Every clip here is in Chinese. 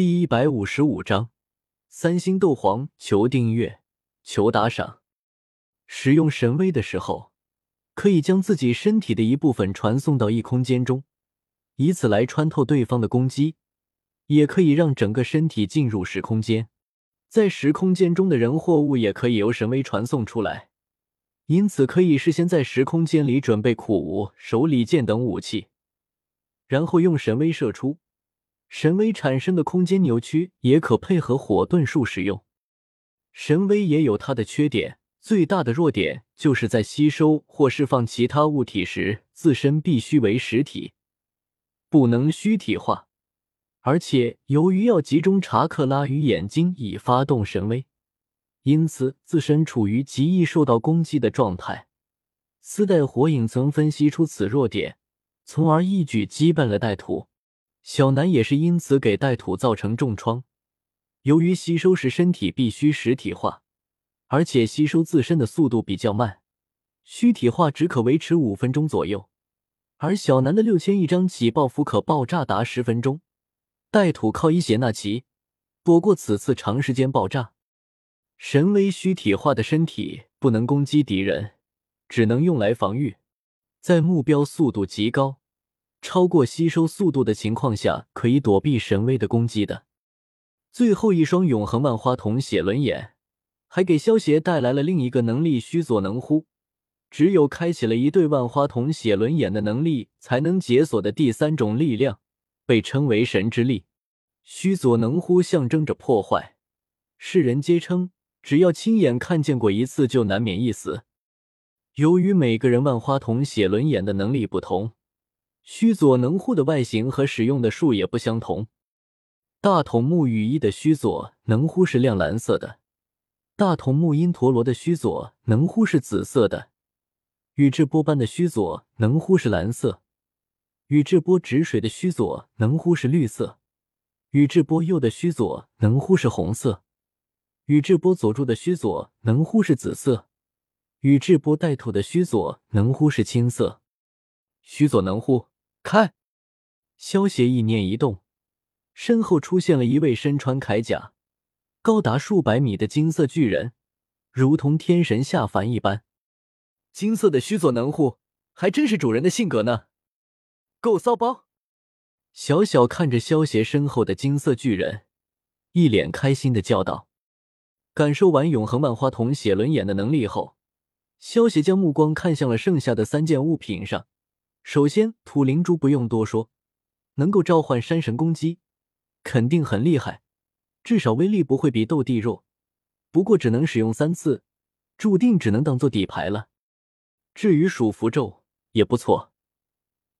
第一百五十五章，三星斗皇求订阅，求打赏。使用神威的时候，可以将自己身体的一部分传送到异空间中，以此来穿透对方的攻击；也可以让整个身体进入时空间，在时空间中的人或物也可以由神威传送出来。因此，可以事先在时空间里准备苦无、手里剑等武器，然后用神威射出。神威产生的空间扭曲也可配合火遁术使用。神威也有它的缺点，最大的弱点就是在吸收或释放其他物体时，自身必须为实体，不能虚体化。而且由于要集中查克拉与眼睛以发动神威，因此自身处于极易受到攻击的状态。丝带火影曾分析出此弱点，从而一举击败了带土。小南也是因此给带土造成重创。由于吸收时身体必须实体化，而且吸收自身的速度比较慢，虚体化只可维持五分钟左右，而小南的六千一张起爆符可爆炸达十分钟。带土靠伊邪那岐躲过此次长时间爆炸。神威虚体化的身体不能攻击敌人，只能用来防御，在目标速度极高。超过吸收速度的情况下，可以躲避神威的攻击的。最后一双永恒万花筒写轮眼，还给萧协带来了另一个能力——须佐能乎。只有开启了一对万花筒写轮眼的能力，才能解锁的第三种力量，被称为神之力。须佐能乎象征着破坏，世人皆称，只要亲眼看见过一次，就难免一死。由于每个人万花筒写轮眼的能力不同。须佐能乎的外形和使用的术也不相同。大筒木羽衣的须佐能乎是亮蓝色的，大筒木因陀罗的须佐能乎是紫色的，宇智波斑的须佐能乎是蓝色，宇智波止水的须佐能乎是绿色，宇智波鼬的须佐能乎是红色，宇智波佐助的须佐能乎是紫色，宇智波带土的须佐能乎是青色。须佐能乎。开！萧协意念一动，身后出现了一位身穿铠甲、高达数百米的金色巨人，如同天神下凡一般。金色的须佐能乎，还真是主人的性格呢！够骚包！小小看着萧协身后的金色巨人，一脸开心的叫道。感受完永恒万花筒写轮眼的能力后，萧协将目光看向了剩下的三件物品上。首先，土灵珠不用多说，能够召唤山神攻击，肯定很厉害，至少威力不会比斗帝弱。不过只能使用三次，注定只能当做底牌了。至于属符咒也不错，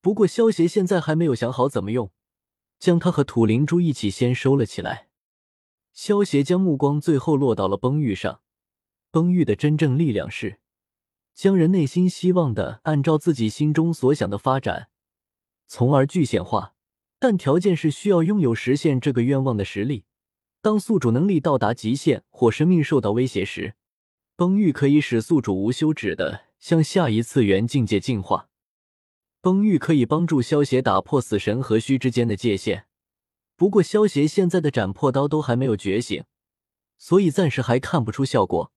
不过萧协现在还没有想好怎么用，将它和土灵珠一起先收了起来。萧协将目光最后落到了崩玉上，崩玉的真正力量是。将人内心希望的按照自己心中所想的发展，从而具现化，但条件是需要拥有实现这个愿望的实力。当宿主能力到达极限或生命受到威胁时，崩玉可以使宿主无休止的向下一次元境界进化。崩玉可以帮助萧协打破死神和虚之间的界限，不过萧协现在的斩破刀都还没有觉醒，所以暂时还看不出效果。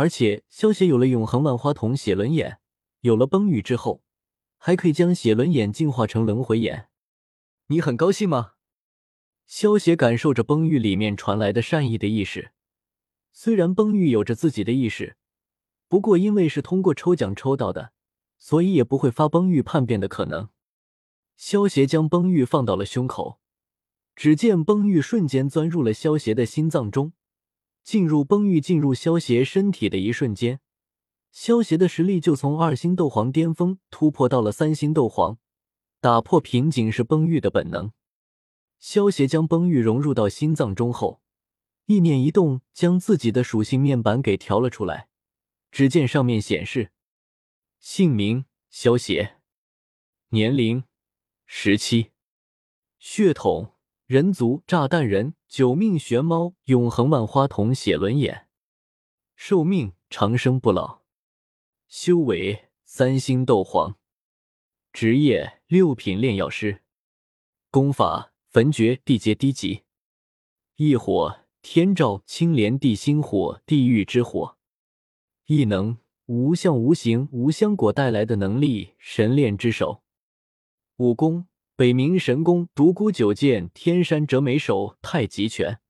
而且，萧协有了永恒万花筒写轮眼，有了崩玉之后，还可以将写轮眼进化成轮回眼。你很高兴吗？萧协感受着崩玉里面传来的善意的意识。虽然崩玉有着自己的意识，不过因为是通过抽奖抽到的，所以也不会发崩玉叛变的可能。萧协将崩玉放到了胸口，只见崩玉瞬间钻入了萧协的心脏中。进入崩玉进入萧协身体的一瞬间，萧协的实力就从二星斗皇巅峰突破到了三星斗皇。打破瓶颈是崩玉的本能。萧协将崩玉融入到心脏中后，意念一动，将自己的属性面板给调了出来。只见上面显示：姓名萧协，年龄十七，血统。人族炸弹人，九命玄猫，永恒万花筒写轮眼，寿命长生不老，修为三星斗皇，职业六品炼药师，功法焚诀地阶低级，异火，天照、青莲、地心火、地狱之火。异能，无相、无形、无香果带来的能力，神炼之手。武功，北冥神功、独孤九剑、天山折梅手、太极拳。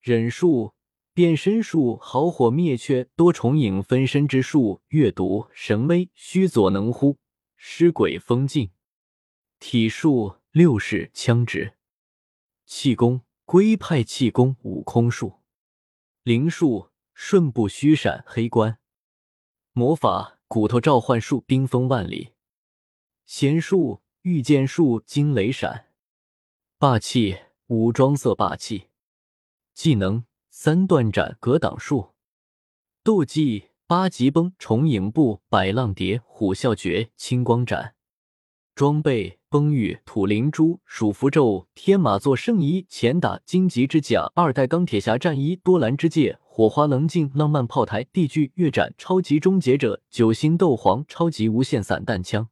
忍术。变身术、好火灭却、多重影分身之术、阅读神威、虚佐能乎、尸鬼封禁。体术六式枪指。气功龟派气功、悟空术。灵术瞬步虚闪、黑关。魔法骨头召唤术、冰封万里。仙术御剑术、惊雷闪。霸气武装色霸气。技能。三段斩、格挡术、斗技八极崩、重影步、百浪蝶、虎啸诀、青光斩。装备崩玉、土灵珠、鼠符咒、天马座圣衣、前打荆棘之甲、二代钢铁侠战衣、多兰之戒、火花棱镜、浪漫炮台、地剧月斩、超级终结者、九星斗皇、超级无限散弹枪。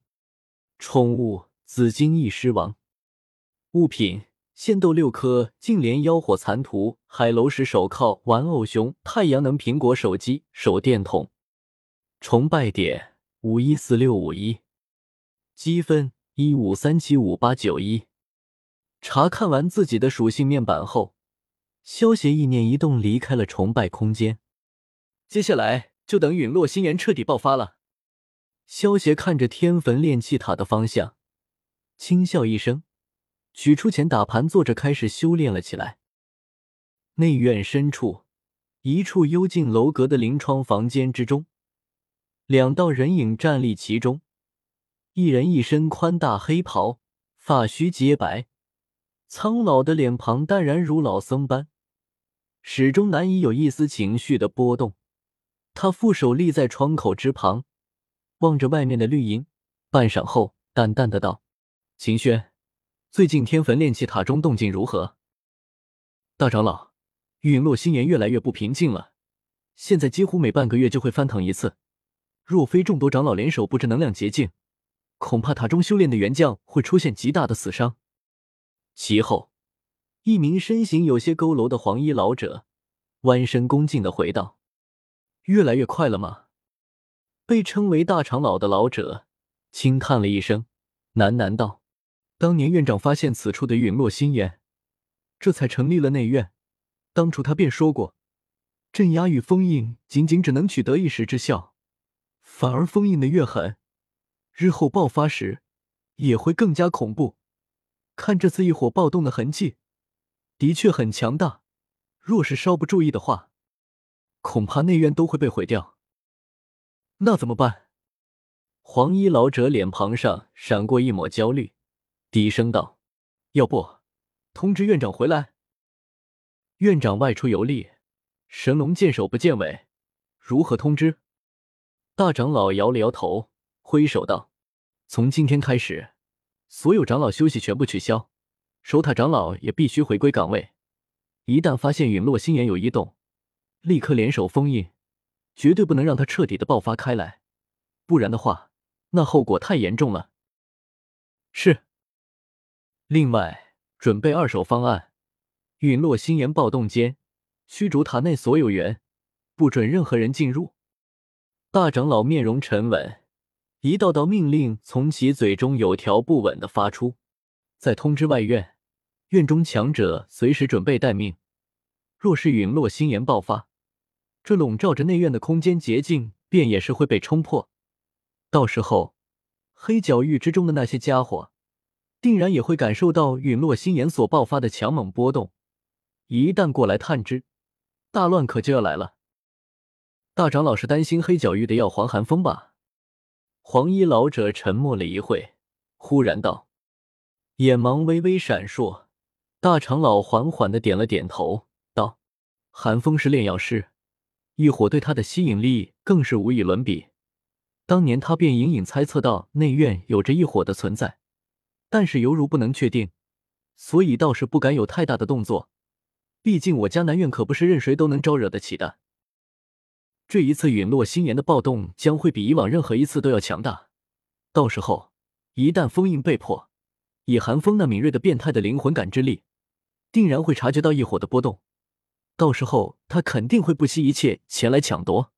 宠物紫金翼狮王。物品。仙豆六颗，净莲妖火残图，海楼石手铐，玩偶熊，太阳能苹果手机，手电筒。崇拜点五一四六五一，积分一五三七五八九一。查看完自己的属性面板后，萧协意念一动，离开了崇拜空间。接下来就等陨落心炎彻底爆发了。萧协看着天坟炼气塔的方向，轻笑一声。取出钱，打盘坐着，开始修炼了起来。内院深处，一处幽静楼阁的临窗房间之中，两道人影站立其中。一人一身宽大黑袍，发须洁白，苍老的脸庞淡然如老僧般，始终难以有一丝情绪的波动。他负手立在窗口之旁，望着外面的绿荫，半晌后，淡淡的道：“秦轩。”最近天坟炼气塔中动静如何？大长老，陨落心炎越来越不平静了，现在几乎每半个月就会翻腾一次。若非众多长老联手布置能量捷径，恐怕塔中修炼的元将会出现极大的死伤。其后，一名身形有些佝偻的黄衣老者弯身恭敬的回道：“越来越快了吗？”被称为大长老的老者轻叹了一声，喃喃道。当年院长发现此处的陨落心炎，这才成立了内院。当初他便说过，镇压与封印仅仅只能取得一时之效，反而封印的越狠，日后爆发时也会更加恐怖。看这次异火暴动的痕迹，的确很强大。若是稍不注意的话，恐怕内院都会被毁掉。那怎么办？黄衣老者脸庞上闪过一抹焦虑。低声道：“要不通知院长回来？院长外出游历，神龙见首不见尾，如何通知？”大长老摇了摇头，挥手道：“从今天开始，所有长老休息全部取消，守塔长老也必须回归岗位。一旦发现陨落星岩有异动，立刻联手封印，绝对不能让它彻底的爆发开来，不然的话，那后果太严重了。”是。另外，准备二手方案：陨落星岩暴动间，驱逐塔内所有员，不准任何人进入。大长老面容沉稳，一道道命令从其嘴中有条不紊的发出。再通知外院，院中强者随时准备待命。若是陨落星岩爆发，这笼罩着内院的空间捷径便也是会被冲破。到时候，黑角域之中的那些家伙。定然也会感受到陨落星炎所爆发的强猛波动，一旦过来探知，大乱可就要来了。大长老是担心黑角域的药皇寒风吧？黄衣老者沉默了一会，忽然道，眼芒微微闪烁。大长老缓缓的点了点头，道：“寒风是炼药师，异火对他的吸引力更是无与伦比。当年他便隐隐猜测到内院有着异火的存在。”但是犹如不能确定，所以倒是不敢有太大的动作。毕竟我家南院可不是任谁都能招惹得起的。这一次陨落星炎的暴动将会比以往任何一次都要强大。到时候一旦封印被破，以寒风那敏锐的变态的灵魂感知力，定然会察觉到异火的波动，到时候他肯定会不惜一切前来抢夺。